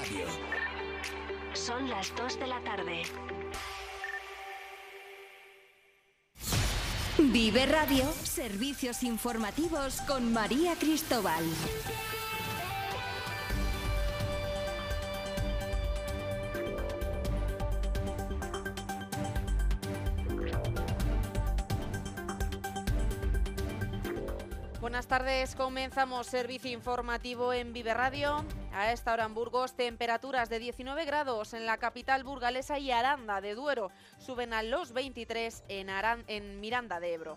Radio. Son las 2 de la tarde. Vive Radio, servicios informativos con María Cristóbal. Buenas tardes, comenzamos servicio informativo en Vive Radio. A esta hora en Burgos, temperaturas de 19 grados en la capital burgalesa y Aranda de Duero. Suben a los 23 en, Aran en Miranda de Ebro.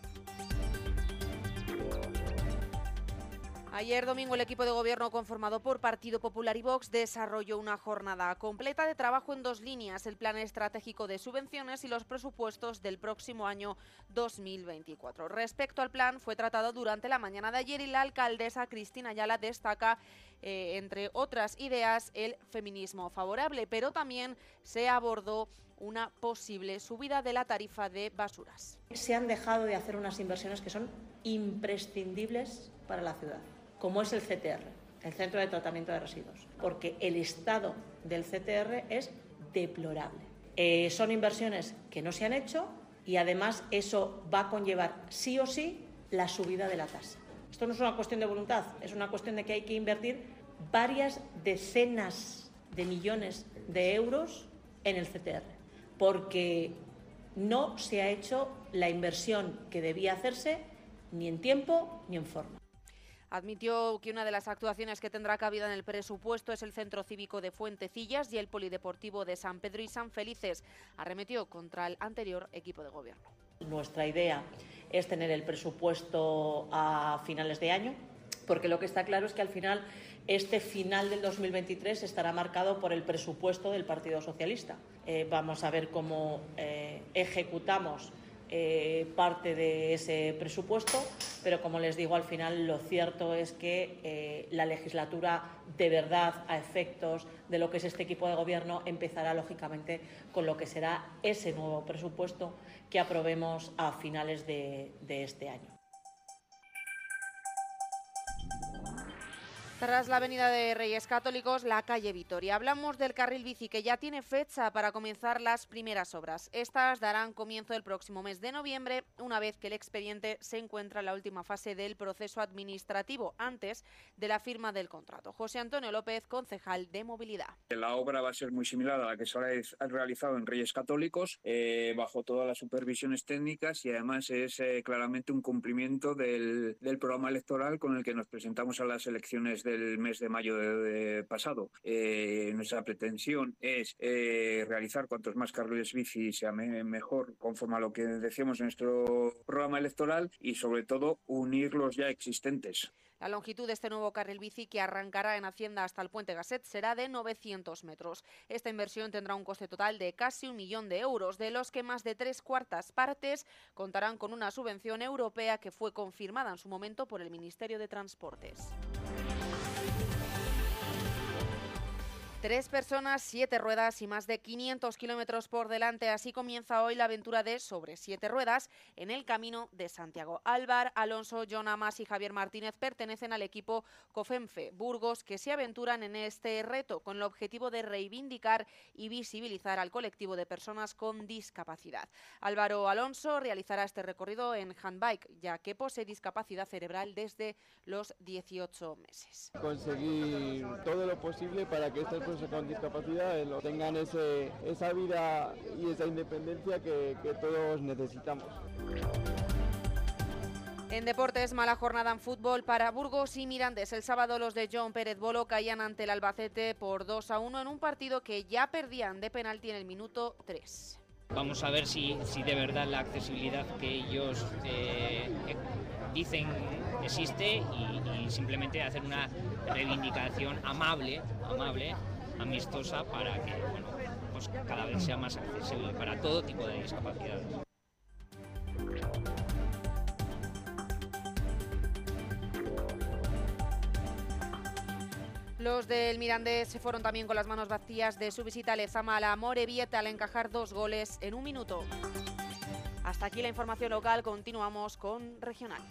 Ayer domingo el equipo de gobierno conformado por Partido Popular y Vox desarrolló una jornada completa de trabajo en dos líneas, el plan estratégico de subvenciones y los presupuestos del próximo año 2024. Respecto al plan, fue tratado durante la mañana de ayer y la alcaldesa Cristina Ayala destaca, eh, entre otras ideas, el feminismo favorable, pero también se abordó una posible subida de la tarifa de basuras. Se han dejado de hacer unas inversiones que son imprescindibles para la ciudad como es el CTR, el Centro de Tratamiento de Residuos, porque el estado del CTR es deplorable. Eh, son inversiones que no se han hecho y además eso va a conllevar sí o sí la subida de la tasa. Esto no es una cuestión de voluntad, es una cuestión de que hay que invertir varias decenas de millones de euros en el CTR, porque no se ha hecho la inversión que debía hacerse ni en tiempo ni en forma. Admitió que una de las actuaciones que tendrá cabida en el presupuesto es el Centro Cívico de Fuentecillas y el Polideportivo de San Pedro y San Felices. Arremetió contra el anterior equipo de gobierno. Nuestra idea es tener el presupuesto a finales de año, porque lo que está claro es que al final este final del 2023 estará marcado por el presupuesto del Partido Socialista. Eh, vamos a ver cómo eh, ejecutamos eh, parte de ese presupuesto, pero como les digo, al final lo cierto es que la legislatura de verdad, a efectos de lo que es este equipo de gobierno, empezará lógicamente con lo que será ese nuevo presupuesto que aprobemos a finales de este año. Tras la avenida de Reyes Católicos, la calle Vitoria. Hablamos del carril bici que ya tiene fecha para comenzar las primeras obras. Estas darán comienzo el próximo mes de noviembre, una vez que el expediente se encuentra en la última fase del proceso administrativo, antes de la firma del contrato. José Antonio López, concejal de Movilidad. La obra va a ser muy similar a la que se ha realizado en Reyes Católicos, eh, bajo todas las supervisiones técnicas y además es eh, claramente un cumplimiento del, del programa electoral con el que nos presentamos a las elecciones de el mes de mayo pasado. Eh, nuestra pretensión es eh, realizar cuantos más carriles bici sea mejor, conforme a lo que decíamos en nuestro programa electoral y sobre todo unir los ya existentes. La longitud de este nuevo carril bici que arrancará en Hacienda hasta el puente Gasset será de 900 metros. Esta inversión tendrá un coste total de casi un millón de euros, de los que más de tres cuartas partes contarán con una subvención europea que fue confirmada en su momento por el Ministerio de Transportes. Tres personas, siete ruedas y más de 500 kilómetros por delante. Así comienza hoy la aventura de Sobre Siete Ruedas en el Camino de Santiago. Álvar, Alonso, John Amas y Javier Martínez pertenecen al equipo COFEMFE Burgos que se aventuran en este reto con el objetivo de reivindicar y visibilizar al colectivo de personas con discapacidad. Álvaro Alonso realizará este recorrido en handbike, ya que posee discapacidad cerebral desde los 18 meses. Conseguir todo lo posible para que con discapacidad eh, tengan ese, esa vida y esa independencia que, que todos necesitamos. En deportes, mala jornada en fútbol para Burgos y Mirandes. El sábado los de John Pérez Bolo caían ante el Albacete por 2 a 1 en un partido que ya perdían de penalti en el minuto 3. Vamos a ver si, si de verdad la accesibilidad que ellos eh, dicen existe y, y, simplemente hacer una reivindicación amable, amable amistosa para que bueno, pues cada vez sea más accesible para todo tipo de discapacidades. Los del Mirandés se fueron también con las manos vacías de su visita a Lezama a la Morevieta al encajar dos goles en un minuto. Hasta aquí la información local, continuamos con regional.